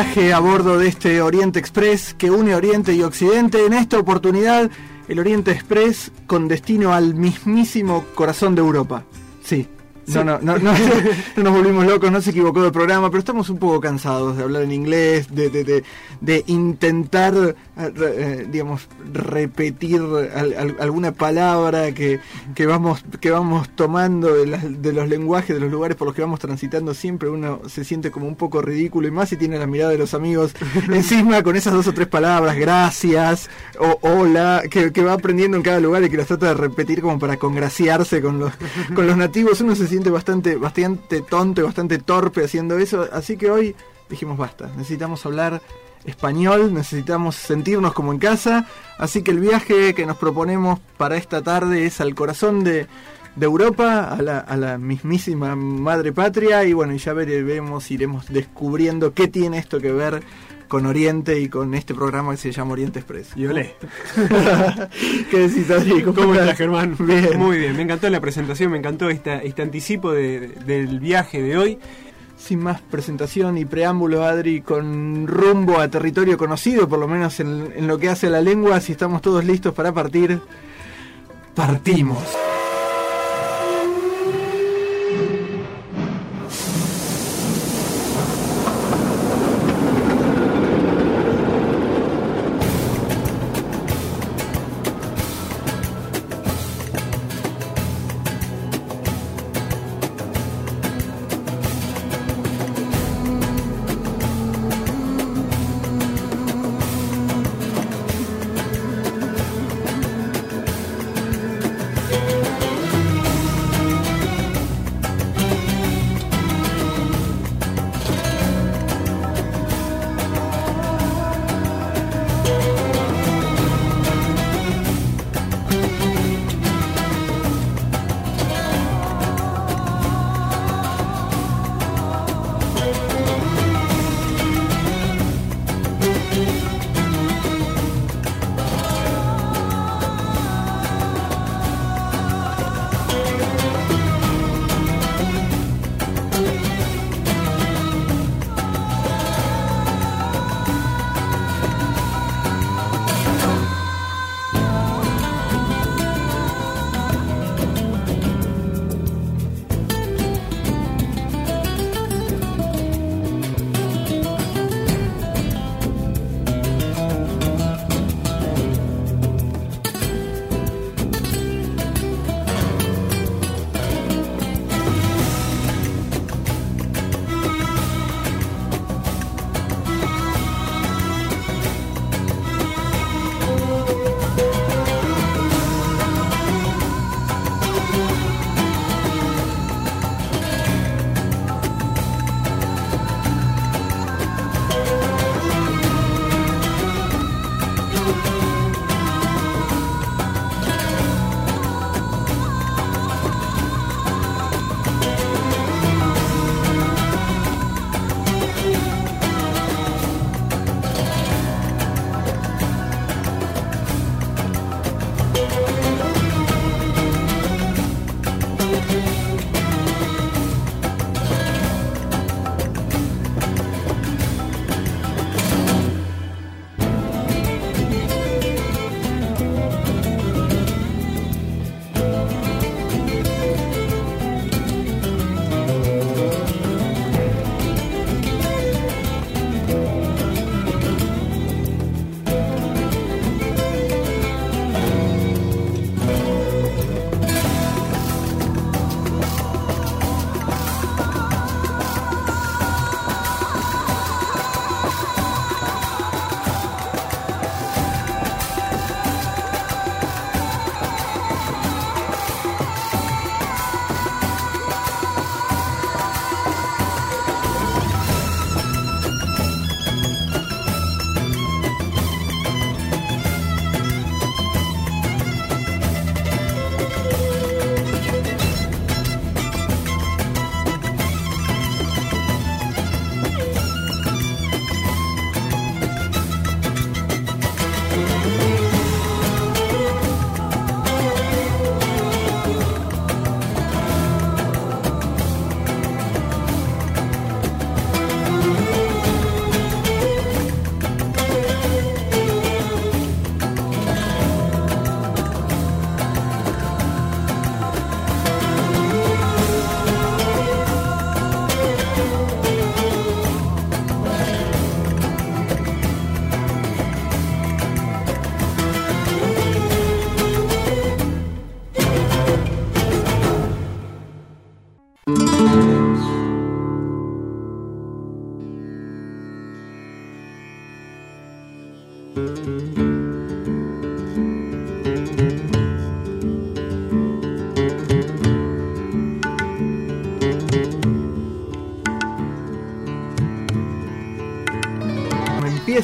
A bordo de este Oriente Express que une Oriente y Occidente. En esta oportunidad, el Oriente Express con destino al mismísimo corazón de Europa. No, no, no, no, no nos volvimos locos, no se equivocó de programa, pero estamos un poco cansados de hablar en inglés, de, de, de, de intentar, eh, eh, digamos, repetir al- al- alguna palabra que, que, vamos, que vamos tomando de los lenguajes, de los lugares por los que vamos transitando. Siempre uno se siente como un poco ridículo y más si tiene la mirada de los amigos encima con esas dos o tres palabras, gracias o hola, que, que va aprendiendo en cada lugar y que las trata de repetir como para congraciarse con los, con los nativos. Uno se siente bastante, bastante tonto y bastante torpe haciendo eso. Así que hoy dijimos basta, necesitamos hablar español, necesitamos sentirnos como en casa. Así que el viaje que nos proponemos para esta tarde es al corazón de, de Europa, a la, a la mismísima madre patria. Y bueno, ya veremos, iremos descubriendo qué tiene esto que ver con Oriente y con este programa que se llama Oriente Express. Y olé. ¿Qué decís, Adri? ¿Cómo estás, Germán? Bien. Muy bien, me encantó la presentación, me encantó esta, este anticipo de- del viaje de hoy. Sin más presentación y preámbulo, Adri, con rumbo a territorio conocido, por lo menos en, en lo que hace a la lengua, si estamos todos listos para partir, partimos.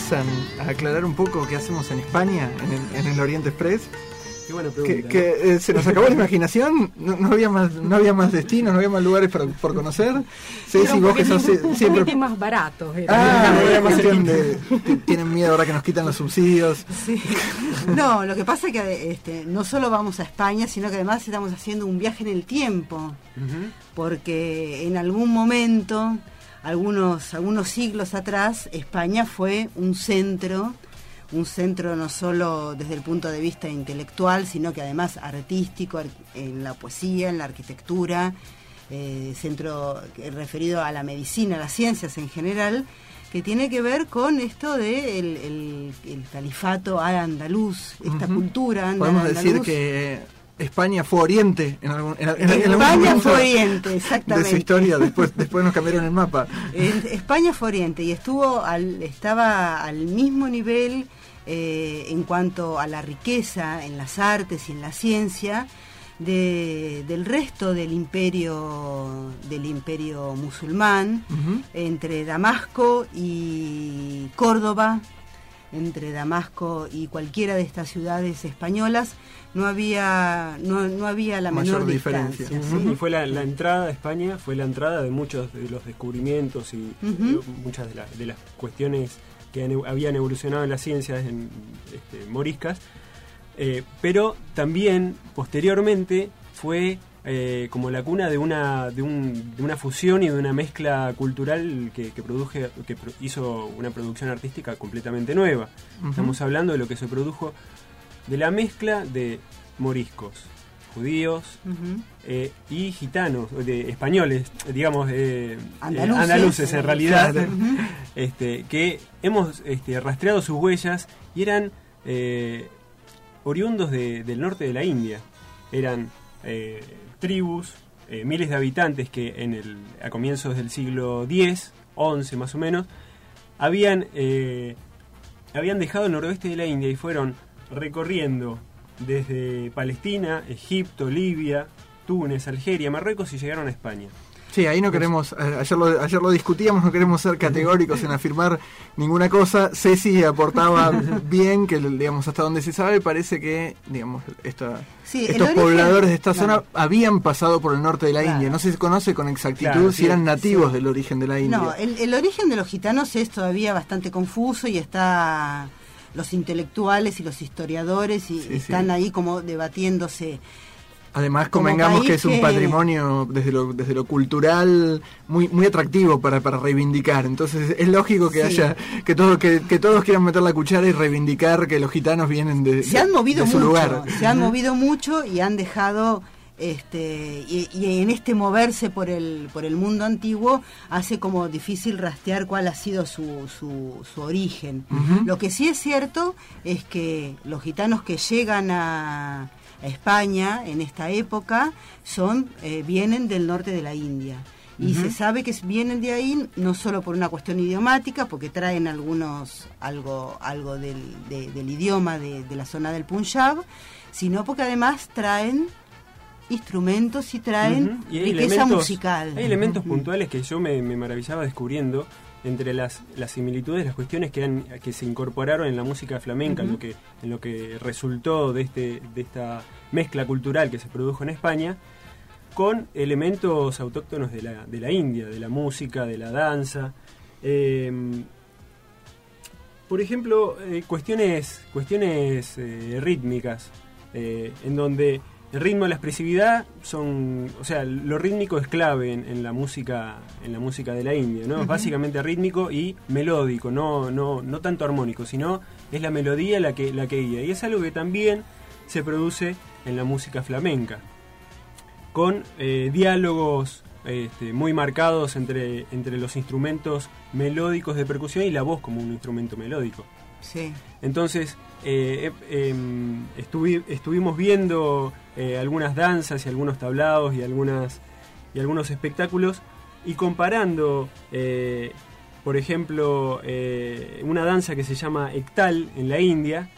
Empiezan a aclarar un poco qué hacemos en España, en el, en el Oriente Express. Qué buena Que, pregunta. que, eh, se nos acabó la imaginación, no, no había más, no había más destinos, no había más lugares para, por conocer. Sí, un vos que sos siempre más barato. era. Ah, tienen miedo ahora que nos quitan los subsidios. Sí. No, lo que pasa es que este, no solo vamos a España, sino que además estamos haciendo un viaje en el tiempo, Ujú. porque en algún momento, algunos, algunos siglos atrás, España fue un centro, un centro no solo desde el punto de vista intelectual, sino que además artístico, ar- en la poesía, en la arquitectura, eh, centro referido a la medicina, a las ciencias en general, que tiene que ver con esto de el, el- el califato andaluz, esta Ujú. cultura Podemos andaluz. decir que España fue Oriente en algún, en, en- España fue Oriente, de exactamente. su historia. Después, después nos cambiaron el mapa. España fue Oriente y estuvo al, estaba al mismo nivel eh, en cuanto a la riqueza en las artes y en la ciencia de- del resto del imperio del imperio musulmán entre Damasco y Córdoba entre Damasco y cualquiera de estas ciudades españolas no había no, no había la Mayor menor diferencia. distancia Ujú, ¿sí? Y fue la, la entrada a España, fue la entrada de muchos de los descubrimientos y muchas de, la- de las cuestiones que han- habían evolucionado en las ciencias en, este, moriscas. Eh, pero también, posteriormente, fue eh, como la cuna de una, de, un- de una fusión y de una mezcla cultural que, que, produje, que hizo una producción artística completamente nueva. Estamos hablando de lo que se produjo de la mezcla de moriscos, judíos, eh, y gitanos, de españoles, digamos, eh, Andaluces. eh, andaluces en realidad, este, que hemos este, rastreado sus huellas y eran oriundos de- del norte de la India. Eran tribus, eh, miles de habitantes que en el, a comienzos del siglo X, XI más o menos, habían, eh, habían dejado el noroeste de la India y fueron recorriendo desde Palestina, Egipto, Libia, Túnez, Algeria, Marruecos y llegaron a España. Sí, ahí no queremos, a- ayer lo, ayer lo discutíamos, no queremos ser categóricos en afirmar ninguna cosa. Ceci aportaba bien que, digamos, hasta donde se sabe, parece que, digamos, esta, Sí, estos origen- pobladores de esta claro. zona habían pasado por el norte de la Claro. India. No se conoce con exactitud Claro, si sí, eran nativos sí. del origen de la India. No, el, el origen de los gitanos es todavía bastante confuso y está los intelectuales y los historiadores y Sí, sí. están ahí como debatiéndose. Además, convengamos que es un patrimonio desde lo, desde lo cultural muy muy atractivo para, para reivindicar. Entonces es lógico que Sí. haya que, todo, que, que todos quieran meter la cuchara y reivindicar que los gitanos vienen de, Se han movido de su mucho, lugar. se han movido mucho y han dejado este y, y en este moverse por el por el mundo antiguo hace como difícil rastrear cuál ha sido su, su, su origen. Lo que sí es cierto es que los gitanos que llegan a, a España en esta época son eh, vienen del norte de la India. Y se sabe que vienen de ahí no solo por una cuestión idiomática, porque traen algunos algo algo del, de- del idioma de, de la zona del Punjab, sino porque además traen instrumentos y traen y riqueza elementos- musical. Hay elementos puntuales que yo me, me maravillaba descubriendo entre las, las similitudes, las cuestiones que, han, que se incorporaron en la música flamenca, en, lo que, en lo que resultó de, este, de esta mezcla cultural que se produjo en España, con elementos autóctonos de la, de la India, de la música, de la danza. Eh, por ejemplo, eh, cuestiones, cuestiones eh, rítmicas, eh, en donde el ritmo y la expresividad son, o sea, lo rítmico es clave en, en la música, en la música de la India, ¿no? Es básicamente rítmico y melódico, no, no, no tanto armónico, sino es la melodía la que, la que guía. Y es algo que también se produce en la música flamenca, con eh, diálogos este, muy marcados entre, entre los instrumentos melódicos de percusión y la voz como un instrumento melódico. Sí. Entonces, eh, eh, em, estuvi- estuvimos viendo eh, algunas danzas y algunos tablados y, algunas, y algunos espectáculos y comparando, por ejemplo, una danza que se llama Ektal en la India,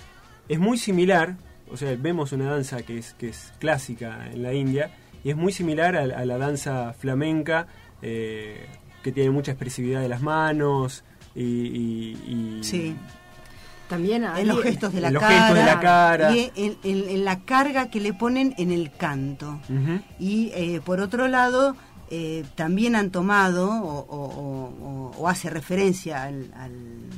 es muy similar, o sea, vemos una danza que es, que es clásica en la India y es muy similar a, a la danza flamenca, que tiene mucha expresividad de las manos, y, y- y- Sí. También hay- En los gestos de la los cara. gestos de la cara. Y en, en- en la carga que le ponen en el canto. Y eh, por otro lado, eh, también han tomado o, o- o- o- o hace referencia al, al-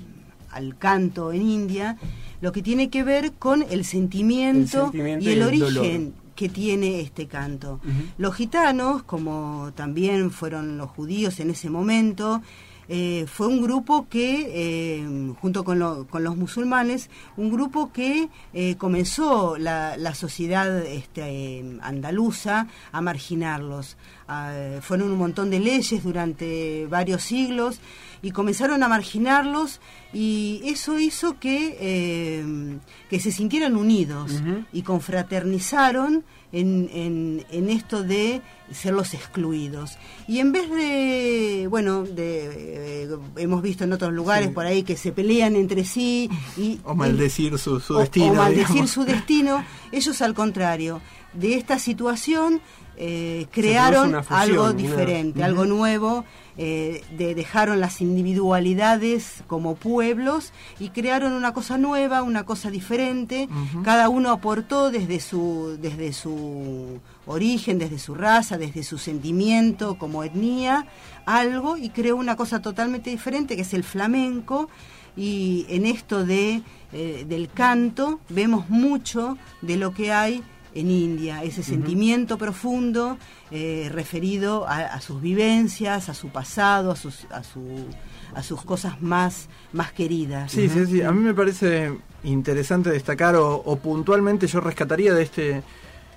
al canto en India, lo que tiene que ver con el sentimiento, El sentimiento y y el, origen dolor. que tiene este canto. Los gitanos, como también fueron los judíos en ese momento, eh, fue un grupo que, eh, junto con, lo- con los musulmanes, un grupo que eh, comenzó la, sociedad este, andaluza a marginarlos. Ah, fueron un montón de leyes durante varios siglos y comenzaron a marginarlos y eso hizo que, eh, que se sintieran unidos y confraternizaron en, en- en esto de ser los excluidos. Y en vez de, bueno, de, eh, hemos visto en otros lugares Sí. por ahí que se pelean entre sí y... O maldecir su, su o- destino. o maldecir digamos. su destino, ellos al contrario, de esta situación eh, crearon fusión, algo diferente, algo nuevo, eh, de, dejaron las individualidades como pueblos y crearon una cosa nueva, una cosa diferente. Cada uno aportó desde su, desde su origen, desde su raza, desde su sentimiento como etnia, algo y creó una cosa totalmente diferente que es el flamenco. Y en esto de, eh, del canto vemos mucho de lo que hay en India, ese sentimiento profundo eh, referido a, a sus vivencias, a su pasado, a sus, a su, a sus cosas más, más queridas. Sí, sí, sí. A mí me parece interesante destacar o, o puntualmente yo rescataría de este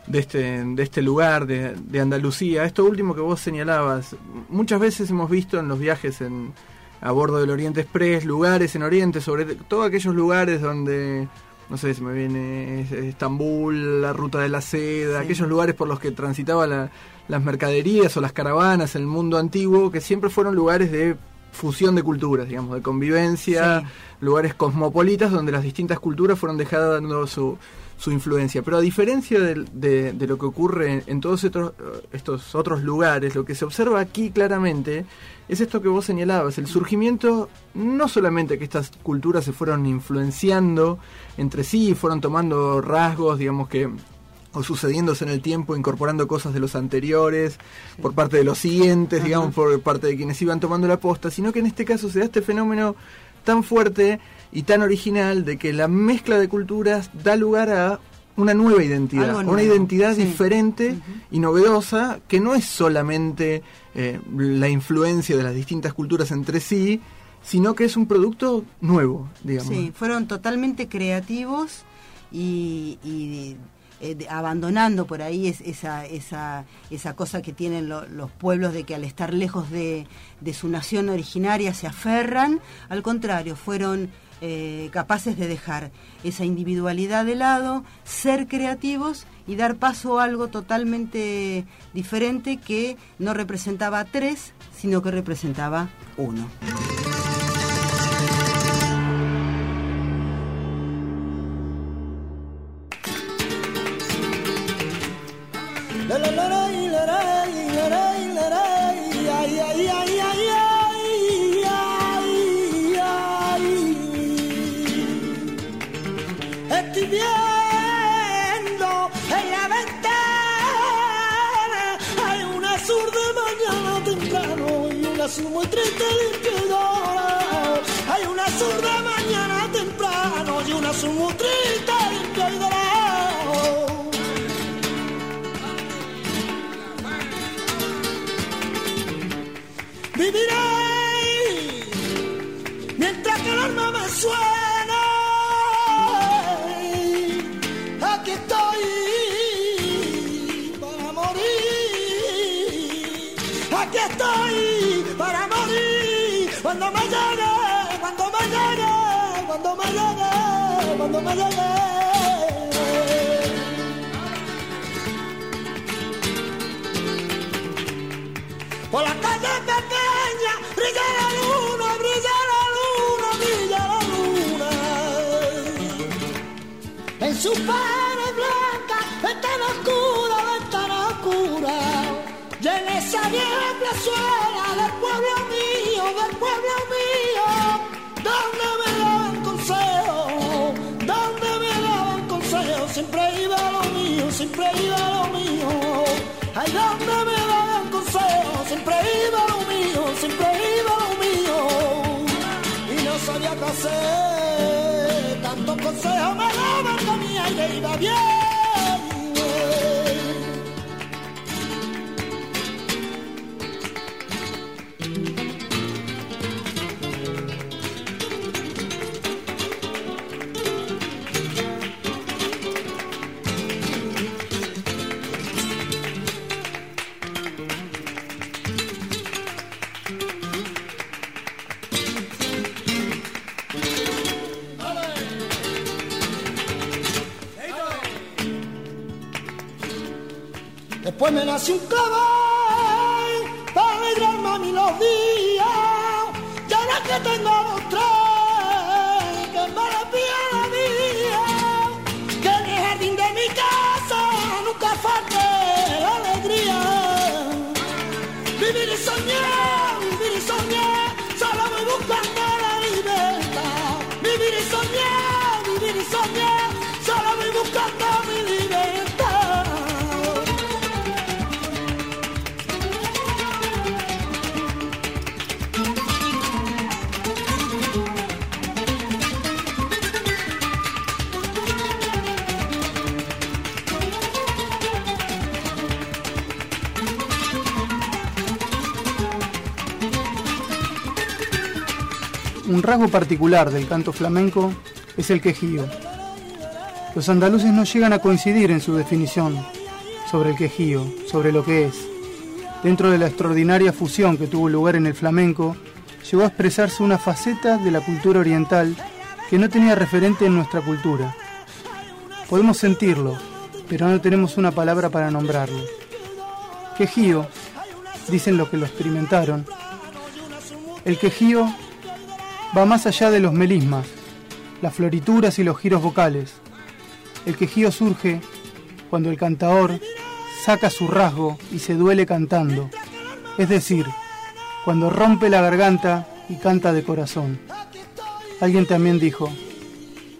de este de este lugar de, de Andalucía esto último que vos señalabas. Muchas veces hemos visto en los viajes en a bordo del Oriente Express lugares en Oriente, sobre todo aquellos lugares donde no sé si me viene Estambul, la ruta de la seda, Sí. aquellos lugares por los que transitaba la- las mercaderías o las caravanas en el mundo antiguo, que siempre fueron lugares de fusión de culturas, digamos, de convivencia, Sí. lugares cosmopolitas donde las distintas culturas fueron dejando su, su influencia. Pero a diferencia de lo que ocurre en, en todos estos, estos otros lugares, lo que se observa aquí claramente es esto que vos señalabas, el surgimiento no solamente que estas culturas se fueron influenciando entre sí, fueron tomando rasgos, digamos que o sucediéndose en el tiempo, incorporando cosas de los anteriores, por parte de los siguientes, digamos, por parte de quienes iban tomando la posta, sino que en este caso se da este fenómeno tan fuerte y tan original de que la mezcla de culturas da lugar a una nueva identidad, nuevo, una identidad sí. diferente y novedosa que no es solamente eh, la influencia de las distintas culturas entre sí, sino que es un producto nuevo, digamos. Sí, fueron totalmente creativos y, y, eh, de- abandonando por ahí es- esa, esa, esa cosa que tienen lo- los pueblos de que al estar lejos de, de su nación originaria se aferran. Al contrario, fueron eh, capaces de dejar esa individualidad de lado, ser creativos y dar paso a algo totalmente diferente que no representaba tres, sino que representaba uno. Un cuando. Por la calle pequeña brilla la luna, brilla la luna, brilla la luna. En su pared blanca, ventana oscura, ventana oscura. Y en esa vieja plazuela siempre iba lo mío. Ay, donde me daban consejos, siempre iba lo mío, siempre iba lo mío. Y no sabía qué hacer, tantos consejos me daban que mi aire iba bien. Después me nació rasgo particular del canto flamenco es el quejío. Los andaluces no llegan a coincidir en su definición sobre el quejío, sobre lo que es. Dentro de la extraordinaria fusión que tuvo lugar en el flamenco, llegó a expresarse una faceta de la cultura oriental que no tenía referente en nuestra cultura. Podemos sentirlo, pero no tenemos una palabra para nombrarlo. Quejío, dicen los que lo experimentaron, el quejío va más allá de los melismas, las florituras y los giros vocales. El quejío surge cuando el cantador saca su rasgo y se duele cantando, es decir, cuando rompe la garganta y canta de corazón. Alguien también dijo,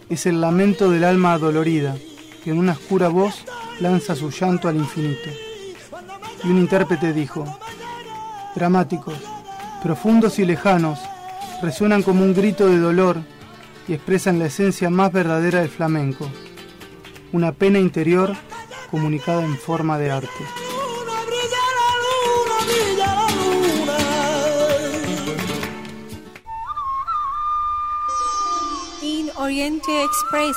es el lamento del alma adolorida, que en una oscura voz lanza su llanto al infinito. Y un intérprete dijo, dramáticos, profundos y lejanos, resuenan como un grito de dolor y expresan la esencia más verdadera del flamenco, una pena interior comunicada en forma de arte. Oriente Express.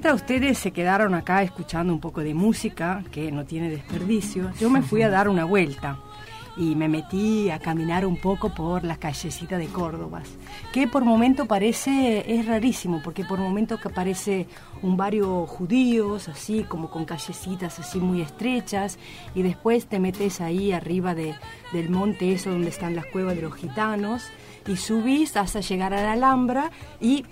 Mientras ustedes se quedaron acá escuchando un poco de música, que no tiene desperdicio, yo me fui a dar una vuelta y me metí a caminar un poco por las callecitas de Córdoba, que por momento parece, es rarísimo, porque por momento que parece un barrio judíos, así como con callecitas así muy estrechas, y después te metes ahí arriba de, del monte eso donde están las cuevas de los gitanos, y subís hasta llegar a la Alhambra y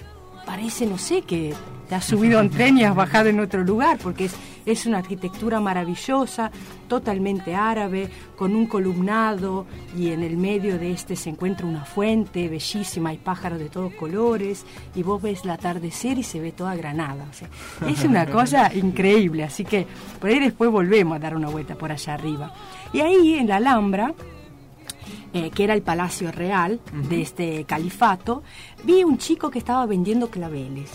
parece, no sé, que te has subido a un tren y has bajado en otro lugar, porque es, es una arquitectura maravillosa, totalmente árabe, con un columnado y en el medio de este se encuentra una fuente bellísima, hay pájaros de todos colores y vos ves el atardecer y se ve toda Granada. o sea, es una cosa increíble, así que por ahí después volvemos a dar una vuelta por allá arriba. Y ahí en la Alhambra, eh, que era el palacio real de este califato, vi un chico que estaba vendiendo claveles.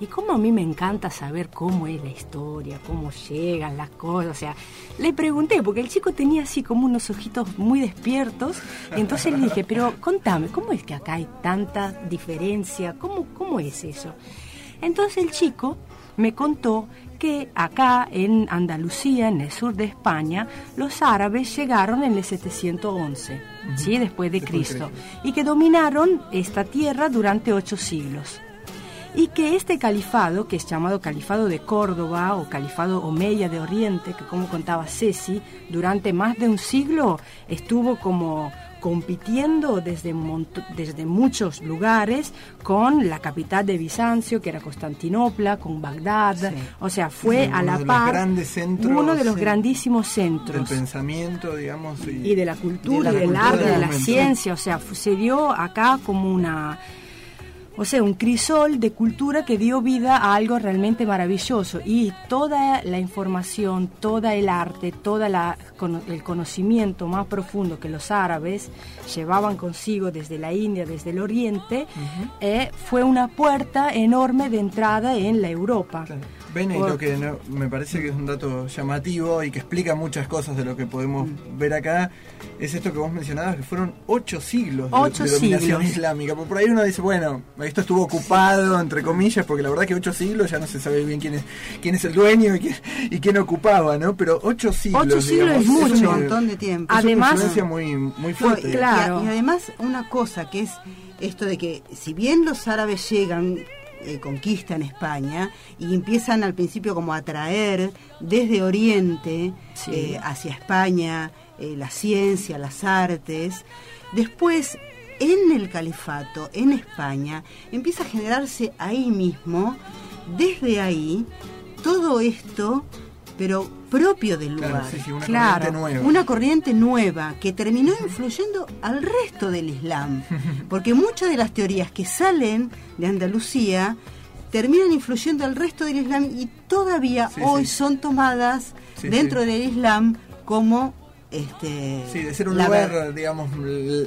Y como a mí me encanta saber cómo es la historia, cómo llegan las cosas. O sea, le pregunté, porque el chico tenía así como unos ojitos muy despiertos. Y entonces le dije, pero contame, ¿cómo es que acá hay tanta diferencia? ¿Cómo, cómo es eso? Entonces el chico me contó que acá en Andalucía, en el sur de España, los árabes llegaron en el 711, ¿sí? después de Cristo, y que dominaron esta tierra durante ocho siglos. Y que este califado, que es llamado Califado de Córdoba o Califado Omeya de Oriente, que como contaba Ceci, durante más de un siglo estuvo como, compitiendo desde, desde muchos lugares con la capital de Bizancio, que era Constantinopla, con Bagdad. O sea, fue Sí, a la par centros, uno de los sí, grandísimos Del centros pensamiento, digamos. Y, y de la cultura, y de la del arte, de del la momento. ciencia, o sea, se dio acá como una, o sea, un crisol de cultura que dio vida a algo realmente maravilloso y toda la información, todo el arte, todo el conocimiento más profundo que los árabes llevaban consigo desde la India, desde el Oriente, eh, fue una puerta enorme de entrada en la Europa. Claro. Ven, y Por- lo que no- me parece que es un dato llamativo y que explica muchas cosas de lo que podemos Mm. ver acá, es esto que vos mencionabas, que fueron ocho siglos de- Ocho de, dominación siglos. islámica. Por ahí uno dice, bueno, esto estuvo ocupado, entre comillas, porque la verdad que ocho siglos ya no se sabe bien quién es, quién es el dueño y quién, y quién ocupaba, ¿no? Pero ocho siglos, Ocho siglos digamos, es mucho. una- un montón de tiempo. es Además- una influencia muy, muy fuerte. y- Claro. y, y además una cosa que es esto de que si bien los árabes llegan, eh, conquistan España y empiezan al principio como a traer desde Oriente Sí. eh, hacia España eh, la ciencia, las artes, después en el califato, en España, empieza a generarse ahí mismo, desde ahí, todo esto, pero propio del lugar. Claro, sí, sí, una Claro. corriente nueva. Una corriente nueva que terminó influyendo al resto del Islam. Porque muchas de las teorías que salen de Andalucía terminan influyendo al resto del Islam y todavía Sí, hoy son tomadas dentro del Islam como este Sí, de ser un lugar, ver- digamos,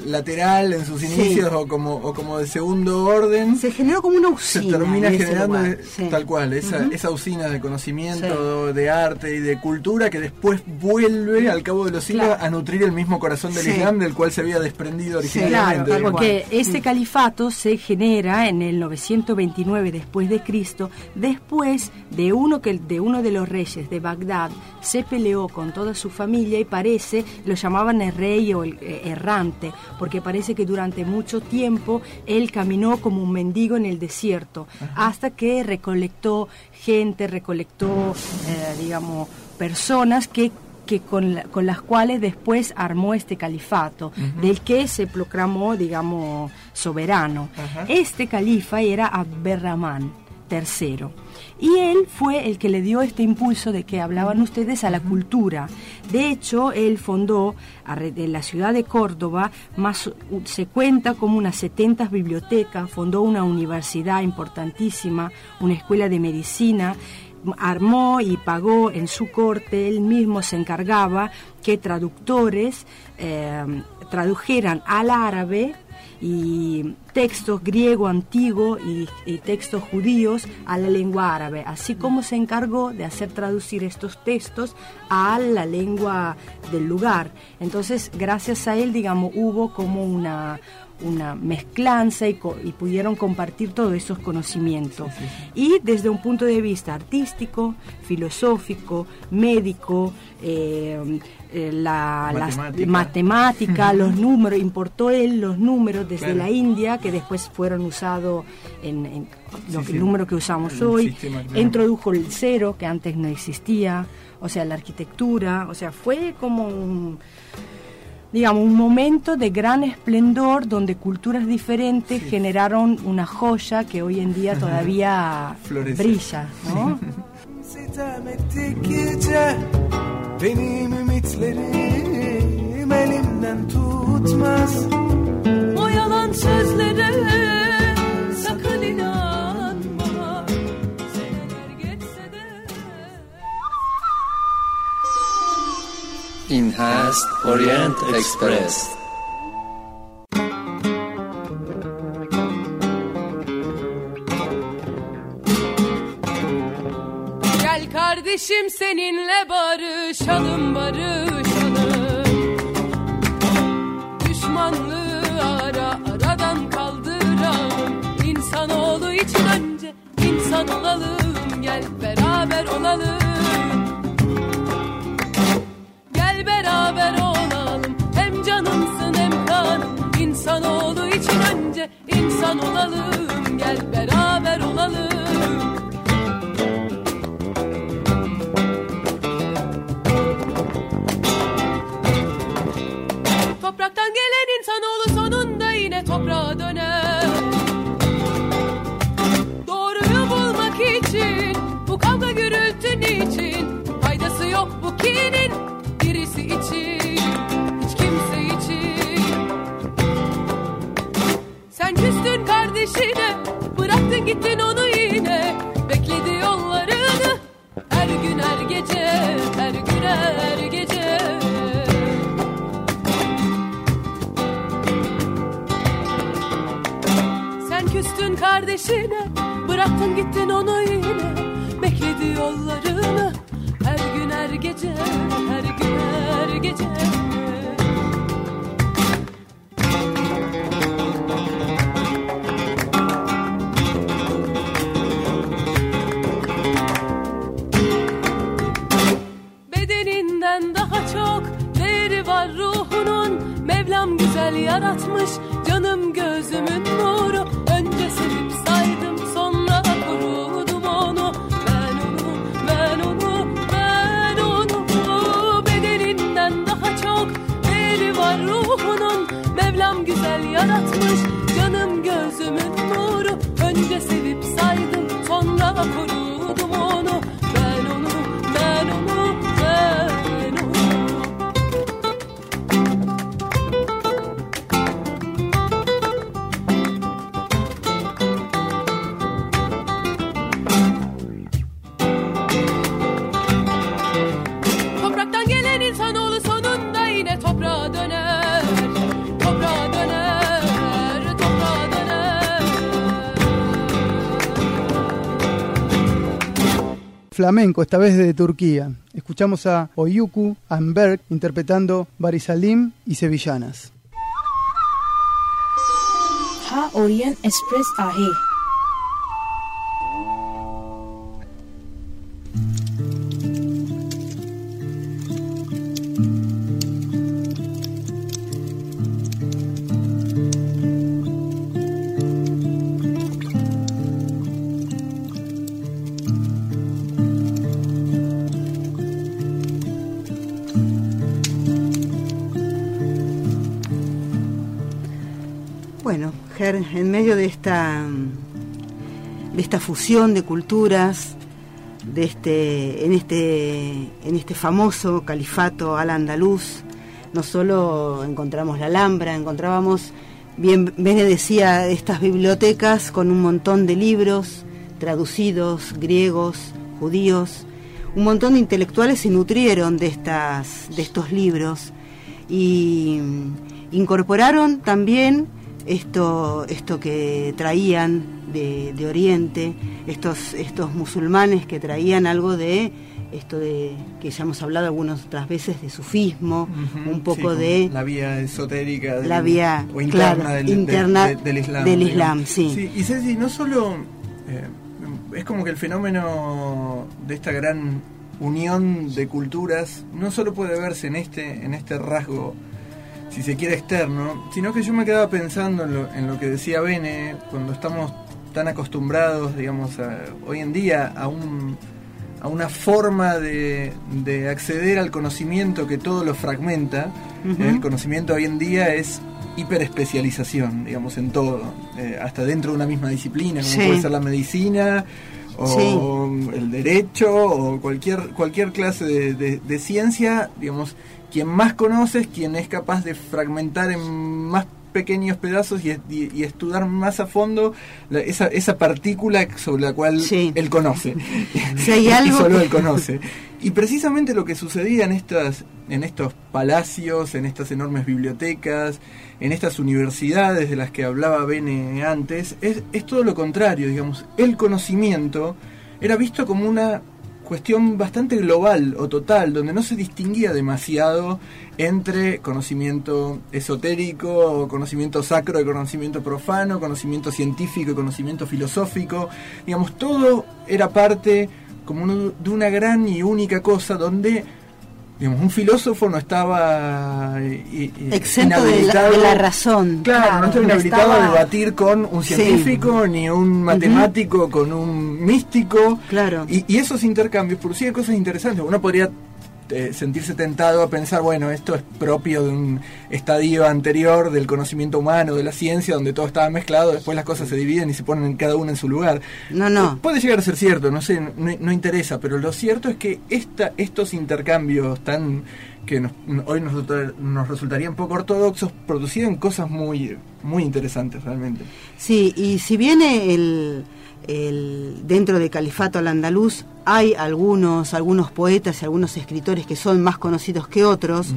lateral en sus Sí. inicios o, como, o como de segundo orden. se generó como una se usina termina en ese generando lugar. Sí. tal cual, esa, esa usina de conocimiento, de arte y de cultura que después vuelve al cabo de los siglos Claro. a nutrir el mismo corazón del Sí. Islam del cual se había desprendido Sí, originalmente. Claro, porque este califato se genera en el 929 después de Cristo, después de uno que de uno de los reyes de Bagdad se peleó con toda su familia y parece lo llamaban el rey o el eh, errante, porque parece que durante mucho tiempo él caminó como un mendigo en el desierto hasta que recolectó gente, recolectó eh, digamos personas que que con, la- con las cuales después armó este califato, del que se proclamó, digamos, soberano. Este califa era Abderramán III. Y él fue el que le dio este impulso de que hablaban ustedes a la cultura. De hecho, él fundó en la ciudad de Córdoba, más, se cuenta como unas 70 bibliotecas, fundó una universidad importantísima, una escuela de medicina, armó y pagó en su corte, él mismo se encargaba que traductores eh, tradujeran al árabe y textos griego antiguo y, y textos judíos a la lengua árabe, así como se encargó de hacer traducir estos textos a la lengua del lugar. Entonces, gracias a él, digamos, hubo como una una mezclanza y, co- y pudieron compartir todos esos conocimientos. Y desde un punto de vista artístico, filosófico, médico, eh, eh, la, Matemática. matemática, los números, importó él los números desde Claro. la India, que después fueron usados en, en lo Sí, que- sí. el número que usamos El hoy. sistema, claro. Introdujo el cero, que antes no existía, o sea, la arquitectura, o sea, fue como un digamos, un momento de gran esplendor donde culturas diferentes generaron una joya que hoy en día todavía brilla, ¿no? Benim ümitlerim elimden tutmaz. O yalan sözlere sakın inanma. Seneler geçse de. Enhanced Orient Express. Kardeşim seninle barışalım barışalım. Düşmanlığı ara aradan kaldıralım. İnsanoğlu için önce insan olalım. Gel beraber olalım. Gel beraber olalım. Hem canımsın hem kanım İnsanoğlu için önce insan olalım. Gel beraber olalım Topraktan gelen insanoğlu sonunda yine toprağa döner. Doğruyu bulmak için bu kavga gürültün için faydası yok bu kinin birisi için hiç kimse için. Sen küstün kardeşine bıraktın gittin onu. Yine. Bekledi yollarını. Her gün her gece Her gün her gece. Bedeninden daha çok değeri var ruhunun. Mevlam güzel yaratmış canım gözümün Flamenco, esta vez desde Turquía. Escuchamos a Oyuku Amberg interpretando Barisalim y Sevillanas. De esta fusión de culturas, de este, en este, en este famoso califato al andaluz, no solo encontramos la Alhambra, encontrábamos, bien Bene decía, estas bibliotecas con un montón de libros traducidos, griegos, judíos, un montón de intelectuales se nutrieron de estas, de estos libros y mm, incorporaron también esto, esto que traían de, de Oriente, estos, estos musulmanes que traían algo de esto de que ya hemos hablado algunas otras veces de sufismo, un poco Sí, de la vía esotérica del- la vía o interna, claro, del, interna del- del Islam. del. Islam, sí. y Ceci, no solo eh, es como que el fenómeno de esta gran unión de culturas no solo puede verse en este en este rasgo si se quiere externo, sino que yo me quedaba pensando en lo, en lo que decía Bene cuando estamos tan acostumbrados, digamos, a- hoy en día a un a una forma de, de acceder al conocimiento que todo lo fragmenta. El conocimiento hoy en día es hiperespecialización, digamos, en todo, eh, hasta dentro de una misma disciplina, como Sí. puede ser la medicina o el derecho o cualquier cualquier clase de, de- de ciencia, digamos, quien más conoce es quien es capaz de fragmentar en más pequeños pedazos y, y- y estudiar más a fondo la- esa, esa partícula sobre la cual él conoce. Si hay y algo solo que- él conoce. Y precisamente lo que sucedía en estas, en estos palacios, en estas enormes bibliotecas, en estas universidades de las que hablaba Bene antes, es, es todo lo contrario, digamos. El conocimiento era visto como una cuestión bastante global o total, donde no se distinguía demasiado entre conocimiento esotérico, conocimiento sacro y conocimiento profano, conocimiento científico y conocimiento filosófico. Digamos, todo era parte como de una gran y única cosa donde digamos, un filósofo no estaba eh, eh, Exento de la, inhabilitado- de la razón. Claro, no estaba inhabilitado estaba- a debatir con un Sí. científico, ni un matemático, con un místico. Claro. Y, y esos intercambios producían cosas interesantes. Uno podría eh, sentirse tentado a pensar, bueno, esto es propio de un estadio anterior del conocimiento humano, de la ciencia, donde todo estaba mezclado, después las cosas se dividen y se ponen cada una en su lugar. No, no. Puede llegar a ser cierto, no sé, no, no interesa, pero lo cierto es que esta, estos intercambios tan que nos- hoy nos, nos resultarían poco ortodoxos producían cosas muy, muy interesantes realmente. Sí, y si viene el, el- dentro del califato al andaluz hay algunos algunos poetas y algunos escritores que son más conocidos que otros.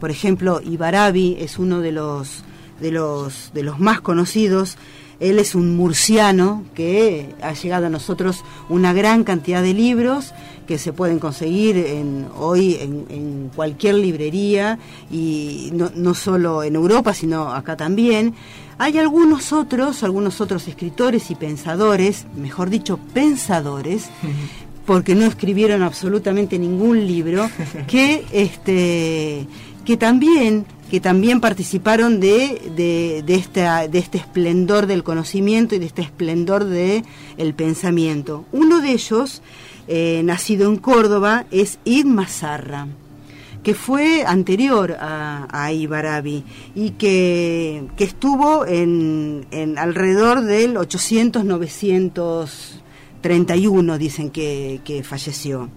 Por ejemplo, Ibarabi es uno de los de los de los más conocidos. Él es un murciano que ha llegado a nosotros una gran cantidad de libros que se pueden conseguir en, hoy en, en cualquier librería y no, no solo en Europa, sino acá también. Hay algunos otros, algunos otros escritores y pensadores, mejor dicho, pensadores, porque no escribieron absolutamente ningún libro, que este que también que también participaron de, de, de, esta, de este esplendor del conocimiento y de este esplendor del el pensamiento. Uno de ellos, eh, nacido en Córdoba, es Ibn Mazarra, que fue anterior a, a Ibarabi y que, que estuvo en, en alrededor del 800-931, dicen que, que falleció.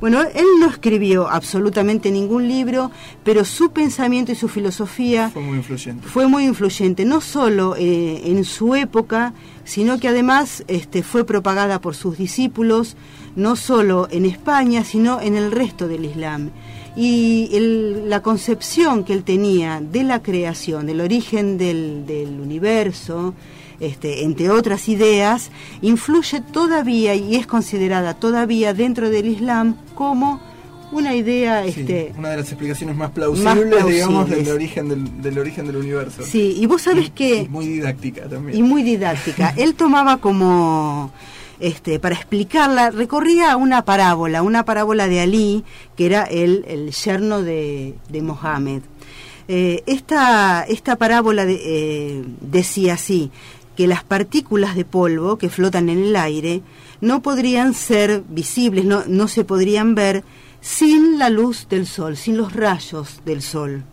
Bueno, él no escribió absolutamente ningún libro, pero su pensamiento y su filosofía Fue muy influyente. fue muy influyente, no solo eh, en su época, sino que además este, fue propagada por sus discípulos, no solo en España, sino en el resto del Islam. Y el- la concepción que él tenía de la creación, del origen del, del universo, este, entre otras ideas, influye todavía y es considerada todavía dentro del Islam como una idea Sí, este, una de las explicaciones más plausibles, digamos, del origen del, del origen del universo. Sí, y vos sabés que... Y muy didáctica también. y muy didáctica. Él tomaba como, este, para explicarla, recorría una parábola, una parábola de Ali, que era el, el yerno de, de Mohammed. Eh, esta, esta parábola de- eh, decía así, que las partículas de polvo que flotan en el aire no podrían ser visibles, no, no se podrían ver sin la luz del sol, sin los rayos del sol.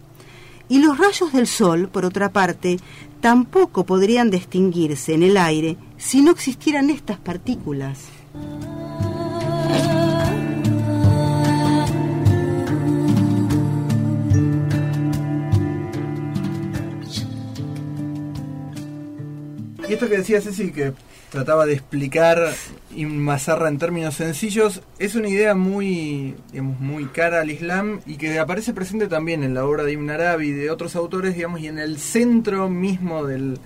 Y los rayos del sol, por otra parte, tampoco podrían distinguirse en el aire si no existieran estas partículas. Esto que decía Ceci, que trataba de explicar Mazarra en términos sencillos, es una idea muy, digamos, muy cara al Islam y que aparece presente también en la obra de Ibn Arabi y de otros autores, digamos, y en el centro mismo del,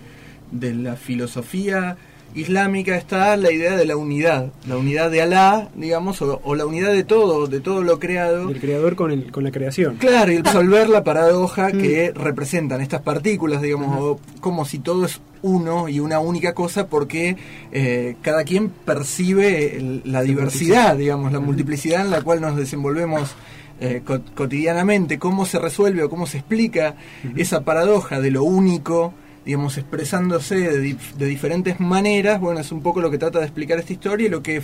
de la filosofía islámica está la idea de la unidad, la unidad de Alá, digamos, o, o la unidad de todo, de todo lo creado. El creador con, el, con la creación. Claro, y resolver la paradoja que representan estas partículas, digamos, como si todo es uno y una única cosa, porque eh, cada quien percibe el- la diversidad, digamos, la multiplicidad en la cual nos desenvolvemos eh, co- cotidianamente, cómo se resuelve o cómo se explica esa paradoja de lo único, digamos, expresándose de, dif- de diferentes maneras, bueno, es un poco lo que trata de explicar esta historia y lo que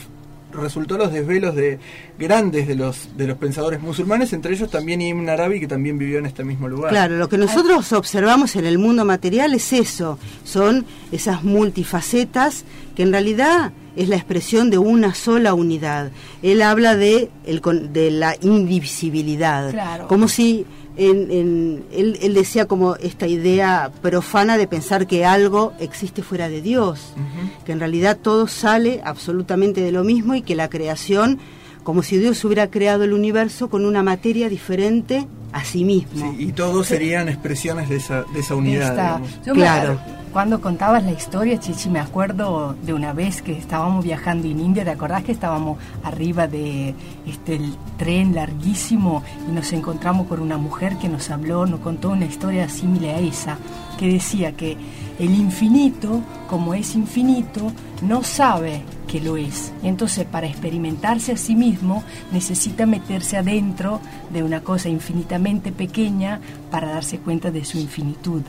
resultó los desvelos de grandes de los de los pensadores musulmanes, entre ellos también Ibn Arabi, que también vivió en este mismo lugar. Claro, lo que nosotros observamos en el mundo material es eso, son esas multifacetas que en realidad es la expresión de una sola unidad. Él habla de, el, de la indivisibilidad, Claro. como si en, en- él, él decía como esta idea profana de pensar que algo existe fuera de Dios, que en realidad todo sale absolutamente de lo mismo y que la creación, como si Dios hubiera creado el universo con una materia diferente a sí mismo. Sí, y todos serían expresiones de esa, de esa unidad. Yo me- Claro. Cuando contabas la historia, Chichi, me acuerdo de una vez que estábamos viajando en India, ¿te acordás que estábamos arriba de este tren larguísimo y nos encontramos con una mujer que nos habló, nos contó una historia similar a esa, que decía que el infinito, como es infinito, no sabe que lo es. Entonces para experimentarse a sí mismo necesita meterse adentro de una cosa infinitamente pequeña para darse cuenta de su infinitud.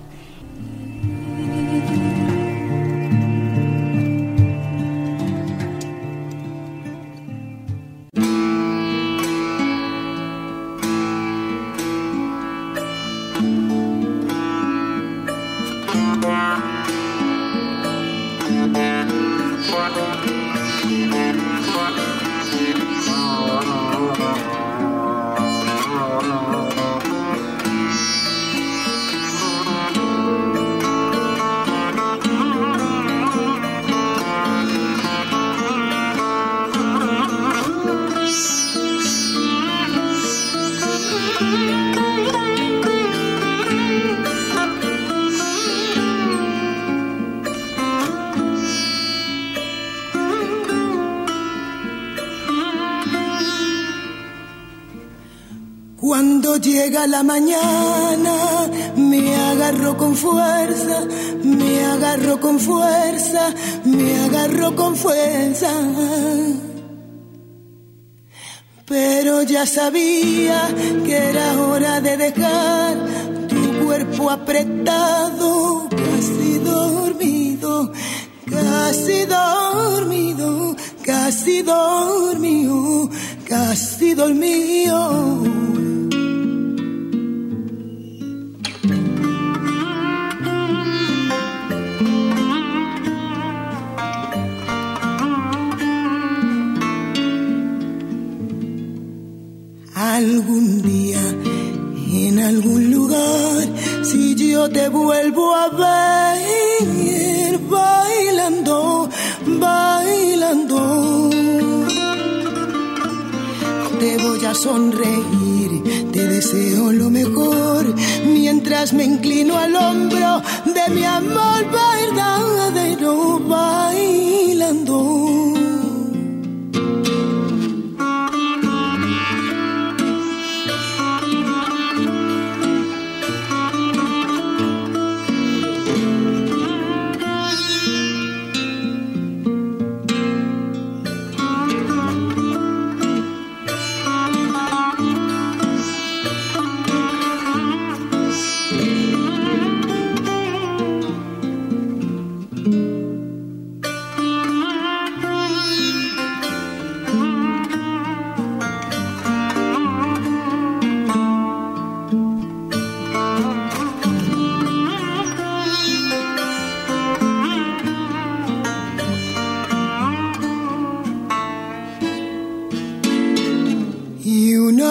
Mañana, me agarro con fuerza, me agarro con fuerza, me agarro con fuerza. Pero ya sabía que era hora de dejar tu cuerpo apretado, casi dormido, casi dormido, casi dormido, casi dormido. Algún día, en algún lugar, si yo te vuelvo a ver bailando, bailando. Te voy a sonreír, te deseo lo mejor, mientras me inclino al hombro de mi amor verdadero bailando.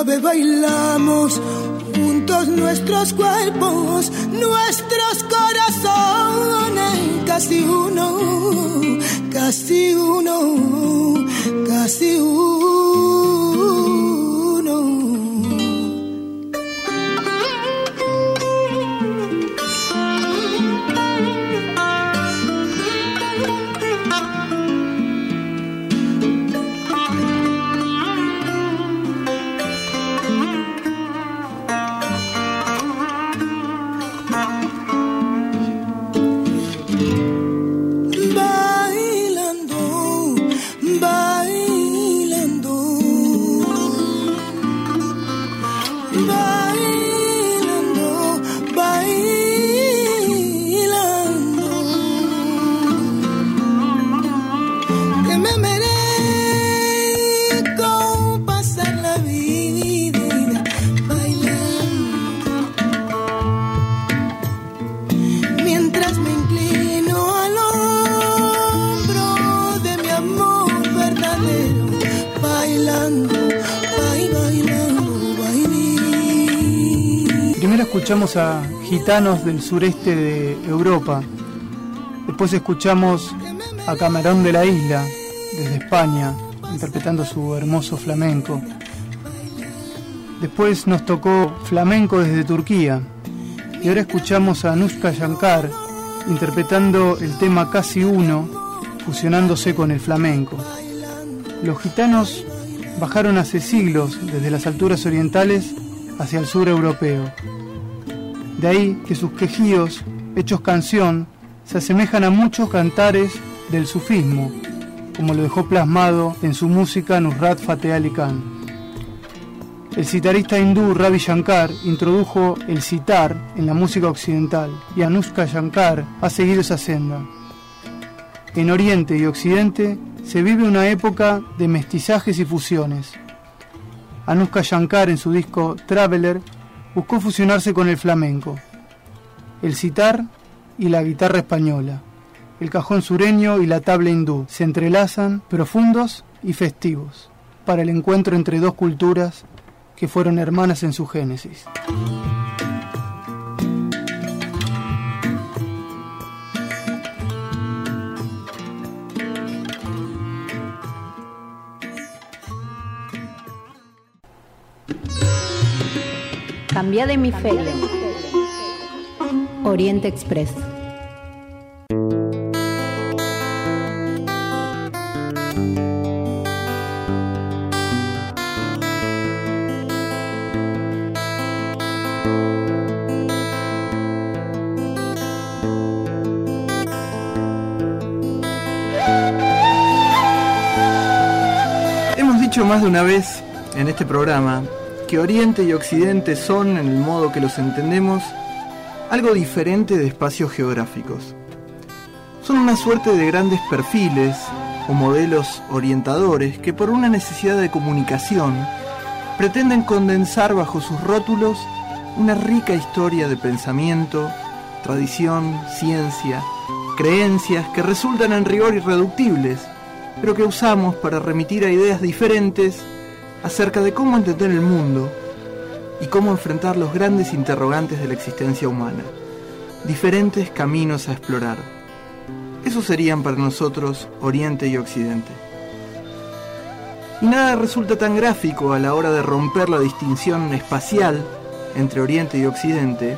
Vez bailamos juntos nuestros cuerpos, nuestros corazones, casi uno, casi uno, casi uno. A gitanos del sureste de Europa. Después escuchamos a Camarón de la Isla, desde España, interpretando su hermoso flamenco. Después nos tocó flamenco desde Turquía. Y ahora escuchamos a Anushka Shankar interpretando el tema Casi Uno, fusionándose con el flamenco. Los gitanos bajaron hace siglos desde las alturas orientales hacia el sur europeo. De ahí que sus quejíos, hechos canción, se asemejan a muchos cantares del sufismo, como lo dejó plasmado en su música Nusrat Fateh Ali Khan. El sitarista hindú Ravi Shankar introdujo el sitar en la música occidental y Anushka Shankar ha seguido esa senda. En Oriente y Occidente se vive una época de mestizajes y fusiones. Anushka Shankar en su disco Traveler buscó fusionarse con el flamenco, el sitar y la guitarra española. El cajón sureño y la tabla hindú se entrelazan profundos y festivos para el encuentro entre dos culturas que fueron hermanas en su génesis. Cambia de mi fe. Oriente Express. Hemos dicho más de una vez en este programa que Oriente y Occidente son, en el modo que los entendemos, algo diferente de espacios geográficos. Son una suerte de grandes perfiles o modelos orientadores que por una necesidad de comunicación pretenden condensar bajo sus rótulos una rica historia de pensamiento, tradición, ciencia, creencias que resultan en rigor irreductibles, pero que usamos para remitir a ideas diferentes acerca de cómo entender el mundo y cómo enfrentar los grandes interrogantes de la existencia humana. Diferentes caminos a explorar. Esos serían para nosotros Oriente y Occidente. Y nada resulta tan gráfico a la hora de romper la distinción espacial entre Oriente y Occidente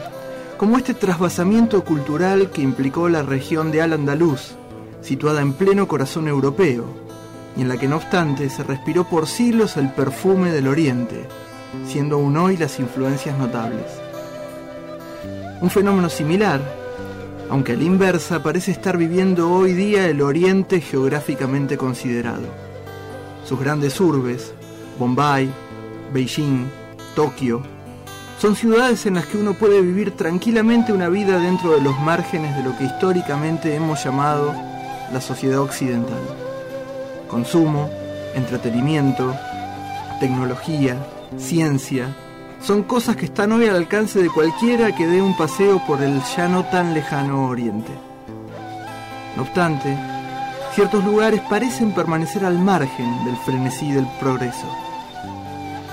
como este trasvasamiento cultural que implicó la región de Al-Andalus, situada en pleno corazón europeo, y en la que no obstante se respiró por siglos el perfume del Oriente, siendo aún hoy las influencias notables. Un fenómeno similar, aunque a la inversa parece estar viviendo hoy día el Oriente geográficamente considerado. Sus grandes urbes, Bombay, Beijing, Tokio, son ciudades en las que uno puede vivir tranquilamente una vida dentro de los márgenes de lo que históricamente hemos llamado la sociedad occidental. Consumo, entretenimiento, tecnología, ciencia, son cosas que están hoy al alcance de cualquiera que dé un paseo por el ya no tan lejano oriente. No obstante, ciertos lugares parecen permanecer al margen del frenesí del progreso.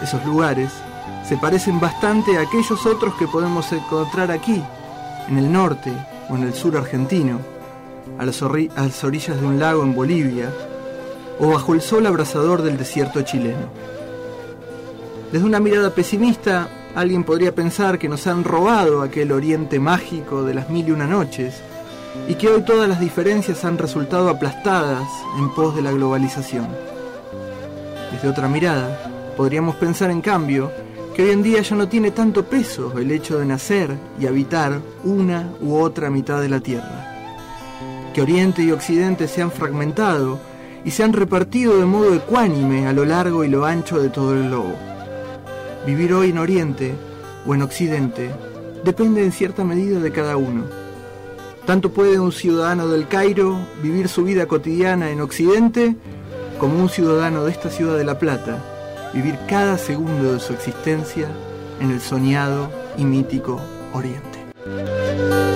Esos lugares se parecen bastante a aquellos otros que podemos encontrar aquí, en el norte o en el sur argentino, a las, orillas de un lago en Bolivia o bajo el sol abrasador del desierto chileno. Desde una mirada pesimista, alguien podría pensar que nos han robado aquel oriente mágico de las mil y una noches y que hoy todas las diferencias han resultado aplastadas en pos de la globalización. Desde otra mirada, podríamos pensar en cambio que hoy en día ya no tiene tanto peso el hecho de nacer y habitar una u otra mitad de la Tierra. Que Oriente y Occidente se han fragmentado y se han repartido de modo ecuánime a lo largo y lo ancho de todo el globo. Vivir hoy en Oriente o en Occidente depende en cierta medida de cada uno. Tanto puede un ciudadano del Cairo vivir su vida cotidiana en Occidente como un ciudadano de esta ciudad de La Plata vivir cada segundo de su existencia en el soñado y mítico Oriente.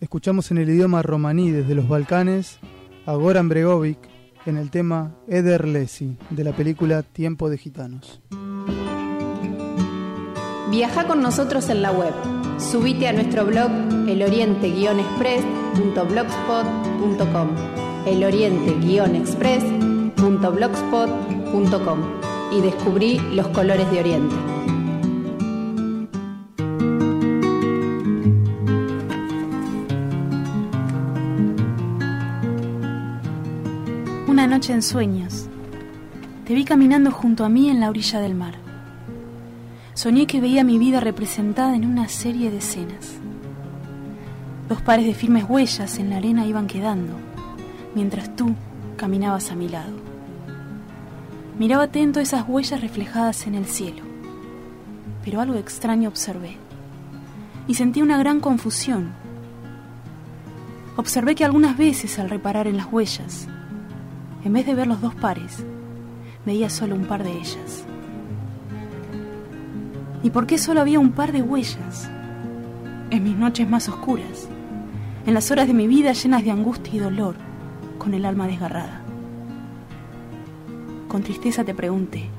Escuchamos en el idioma romaní desde los Balcanes a Goran Bregovic en el tema Eder Lesi de la película Tiempo de Gitanos. Viaja con nosotros en la web Subite a nuestro blog eloriente-express.blogspot.com eloriente-express.blogspot.com y descubrí los colores de Oriente. Una noche en sueños. Te vi caminando junto a mí en la orilla del mar. Soñé que veía mi vida representada en una serie de escenas. Dos pares de firmes huellas en la arena iban quedando, mientras tú caminabas a mi lado. Miraba atento esas huellas reflejadas en el cielo, pero algo extraño observé y sentí una gran confusión. Observé que algunas veces al reparar en las huellas, en vez de ver los dos pares, veía solo un par de ellas. ¿Y por qué solo había un par de huellas? En mis noches más oscuras, en las horas de mi vida llenas de angustia y dolor, con el alma desgarrada. Con tristeza te pregunté,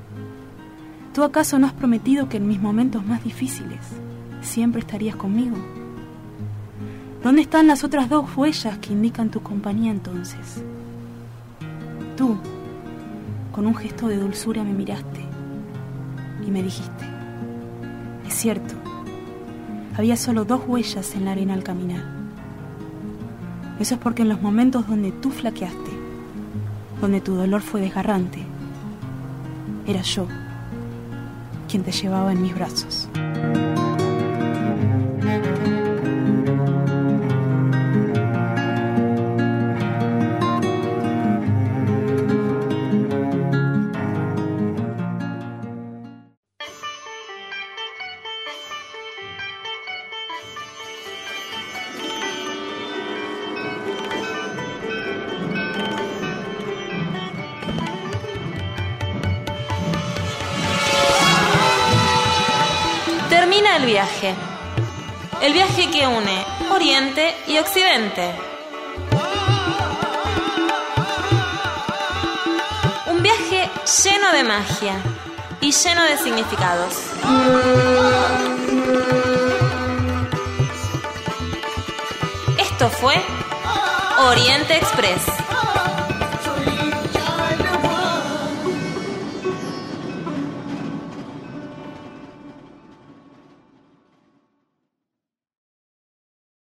¿tú acaso no has prometido que en mis momentos más difíciles siempre estarías conmigo? ¿Dónde están las otras dos huellas que indican tu compañía entonces? Tú, con un gesto de dulzura, me miraste y me dijiste, es cierto, había solo dos huellas en la arena al caminar. Eso es porque en los momentos donde tú flaqueaste, donde tu dolor fue desgarrante, era yo quien te llevaba en mis brazos. Un viaje lleno de magia y lleno de significados. Esto fue Oriente Express.